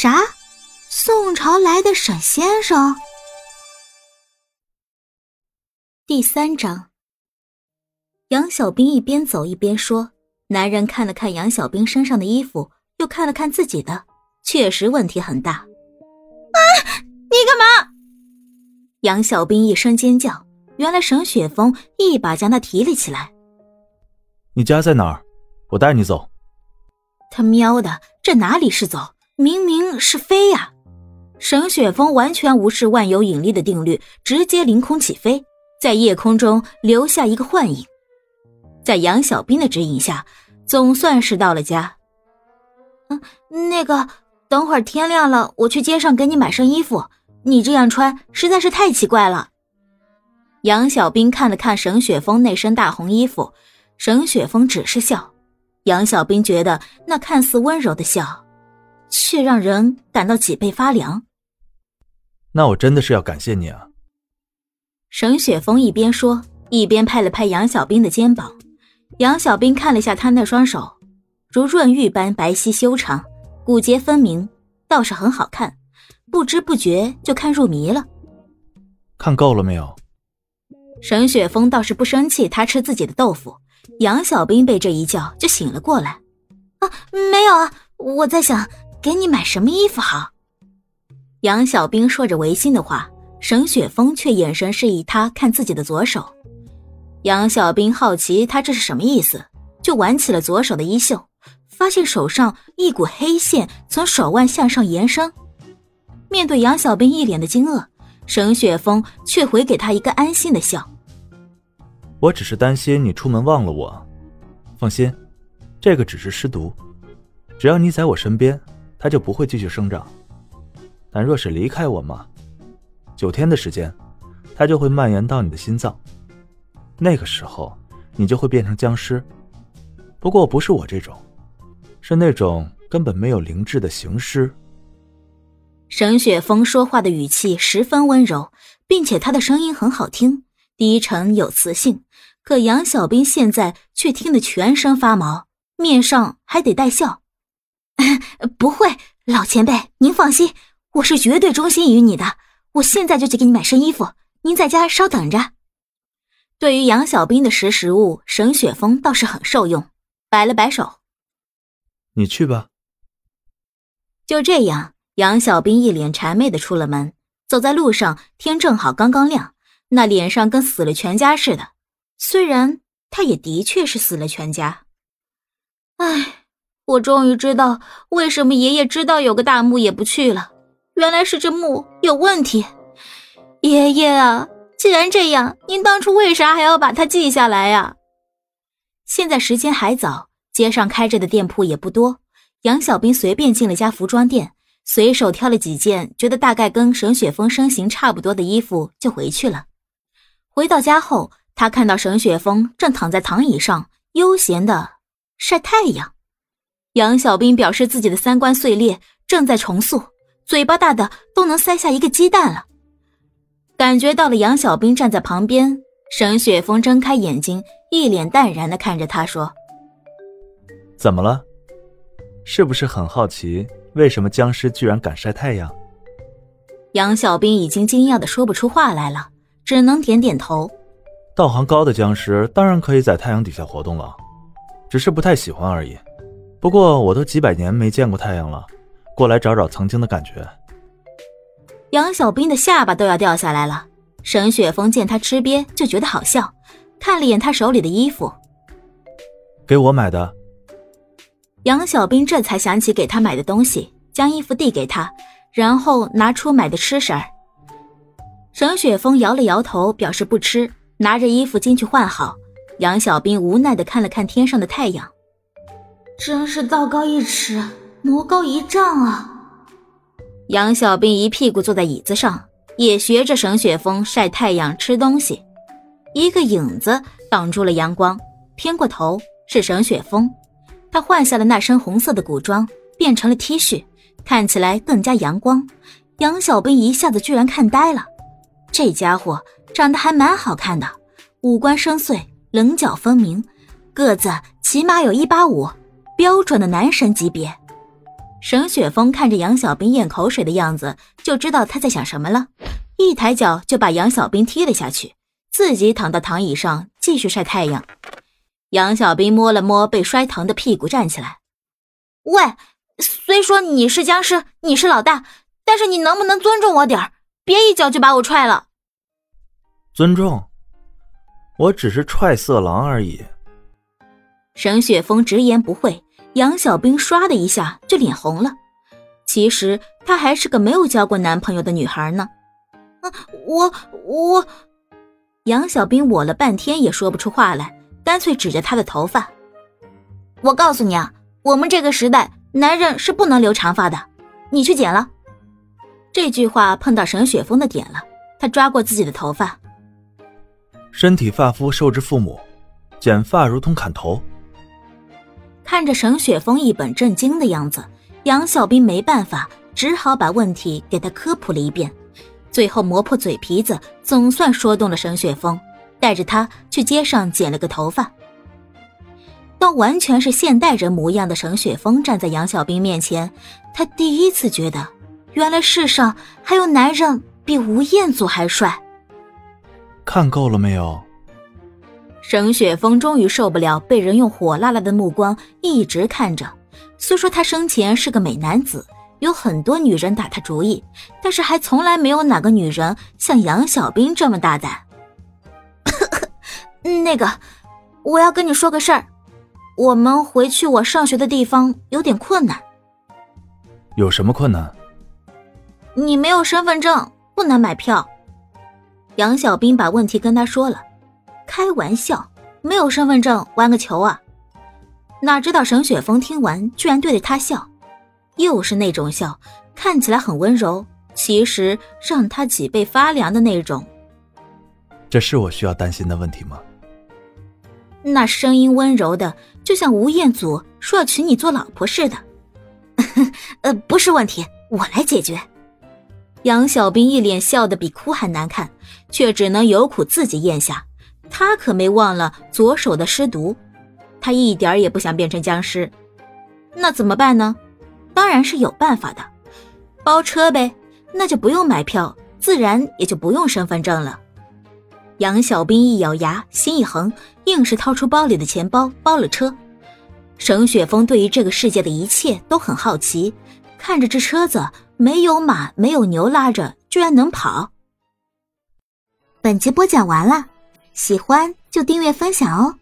啥？宋朝来的沈先生？第三章。杨小兵一边走一边说：“男人看了看杨小兵身上的衣服，又看了看自己的，确实问题很大。”啊！你干嘛？杨小兵一声尖叫，原来沈雪峰一把将他提了起来。你家在哪儿？我带你走。他喵的，这哪里是走，明明是飞呀！沈雪峰完全无视万有引力的定律，直接凌空起飞，在夜空中留下一个幻影。在杨小兵的指引下，总算是到了家。嗯，那个，等会儿天亮了，我去街上给你买身衣服。你这样穿实在是太奇怪了。杨小兵看了看沈雪峰那身大红衣服，沈雪峰只是笑。杨小兵觉得那看似温柔的笑，却让人感到脊背发凉。那我真的是要感谢你啊！沈雪峰一边说，一边拍了拍杨小兵的肩膀。杨小兵看了下他那双手，如润玉般白皙修长，骨节分明，倒是很好看。不知不觉就看入迷了。看够了没有？沈雪峰倒是不生气，他吃自己的豆腐。杨小兵被这一叫就醒了过来。啊，没有啊，我在想给你买什么衣服好。杨小兵说着违心的话，沈雪峰却眼神示意他看自己的左手。杨小兵好奇他这是什么意思，就挽起了左手的衣袖，发现手上一股黑线从手腕向上延伸。面对杨小兵一脸的惊愕，沈雪峰却回给他一个安心的笑。我只是担心你出门忘了我，放心，这个只是尸毒，只要你在我身边，它就不会继续生长。但若是离开我嘛，九天的时间，它就会蔓延到你的心脏，那个时候你就会变成僵尸。不过不是我这种，是那种根本没有灵智的行尸。沈雪峰说话的语气十分温柔，并且他的声音很好听，低沉有磁性。可杨小兵现在却听得全身发毛，面上还得带笑。不会，老前辈，您放心，我是绝对忠心于你的。我现在就去给你买身衣服，您在家稍等着。对于杨小兵的识时务，沈雪峰倒是很受用，摆了摆手：“你去吧。”就这样。杨小兵一脸谄媚的出了门，走在路上，天正好刚刚亮，那脸上跟死了全家似的。虽然他也的确是死了全家。唉，我终于知道为什么爷爷知道有个大墓也不去了，原来是这墓有问题。爷爷啊，既然这样，您当初为啥还要把它记下来呀？现在时间还早，街上开着的店铺也不多，杨小兵随便进了家服装店。随手挑了几件觉得大概跟沈雪峰身形差不多的衣服，就回去了。回到家后，他看到沈雪峰正躺在躺椅上悠闲的晒太阳。杨小兵表示自己的三观碎裂，正在重塑，嘴巴大的都能塞下一个鸡蛋了。感觉到了杨小兵站在旁边，沈雪峰睁开眼睛，一脸淡然的看着他说：“怎么了？是不是很好奇？”为什么僵尸居然敢晒太阳？杨小兵已经惊讶的说不出话来了，只能点点头。道行高的僵尸当然可以在太阳底下活动了，只是不太喜欢而已。不过我都几百年没见过太阳了，过来找找曾经的感觉。杨小兵的下巴都要掉下来了。沈雪峰见他吃瘪，就觉得好笑，看了眼他手里的衣服，给我买的。杨小兵这才想起给他买的东西，将衣服递给他，然后拿出买的吃食儿。沈雪峰摇了摇头，表示不吃，拿着衣服进去换好。杨小兵无奈的看了看天上的太阳，真是道高一尺，魔高一丈啊！杨小兵一屁股坐在椅子上，也学着沈雪峰晒太阳吃东西。一个影子挡住了阳光，偏过头是沈雪峰。他换下了那身红色的古装，变成了 T 恤，看起来更加阳光。杨小兵一下子居然看呆了，这家伙长得还蛮好看的，五官深邃，棱角分明，个子起码有一八五，标准的男神级别。沈雪峰看着杨小兵咽口水的样子，就知道他在想什么了，一抬脚就把杨小兵踢了下去，自己躺到躺椅上继续晒太阳。杨小兵摸了摸被摔疼的屁股，站起来：“喂，虽说你是僵尸，你是老大，但是你能不能尊重我点儿？别一脚就把我踹了。”尊重？我只是踹色狼而已。沈雪峰直言不讳，杨小兵唰的一下就脸红了。其实她还是个没有交过男朋友的女孩呢。啊，我我……杨小兵我了半天也说不出话来，干脆指着他的头发：“我告诉你啊，我们这个时代，男人是不能留长发的，你去剪了。”这句话碰到沈雪峰的点了，他抓过自己的头发：“身体发肤受之父母，剪发如同砍头。”看着沈雪峰一本正经的样子，杨小兵没办法，只好把问题给他科普了一遍。最后磨破嘴皮子，总算说动了沈雪峰，带着他去街上剪了个头发。当完全是现代人模样的沈雪峰站在杨小兵面前，他第一次觉得，原来世上还有男人比吴彦祖还帅。看够了没有？沈雪峰终于受不了被人用火辣辣的目光一直看着。虽说他生前是个美男子，有很多女人打他主意，但是还从来没有哪个女人像杨小兵这么大胆。那个，我要跟你说个事儿，我们回去我上学的地方有点困难。有什么困难？你没有身份证，不能买票。杨小兵把问题跟他说了。开玩笑，没有身份证玩个球啊！哪知道沈雪峰听完居然对着他笑，又是那种笑，看起来很温柔，其实让他脊背发凉的那种。这是我需要担心的问题吗？那声音温柔的，就像吴彦祖说要娶你做老婆似的。呃，不是问题，我来解决。杨小兵一脸笑得比哭还难看，却只能有苦自己咽下。他可没忘了左手的尸毒，他一点儿也不想变成僵尸，那怎么办呢？当然是有办法的，包车呗，那就不用买票，自然也就不用身份证了。杨小兵一咬牙，心一横，硬是掏出包里的钱包包了车。沈雪峰对于这个世界的一切都很好奇，看着这车子没有马没有牛拉着，居然能跑。本集播讲完了。喜欢就订阅分享哦。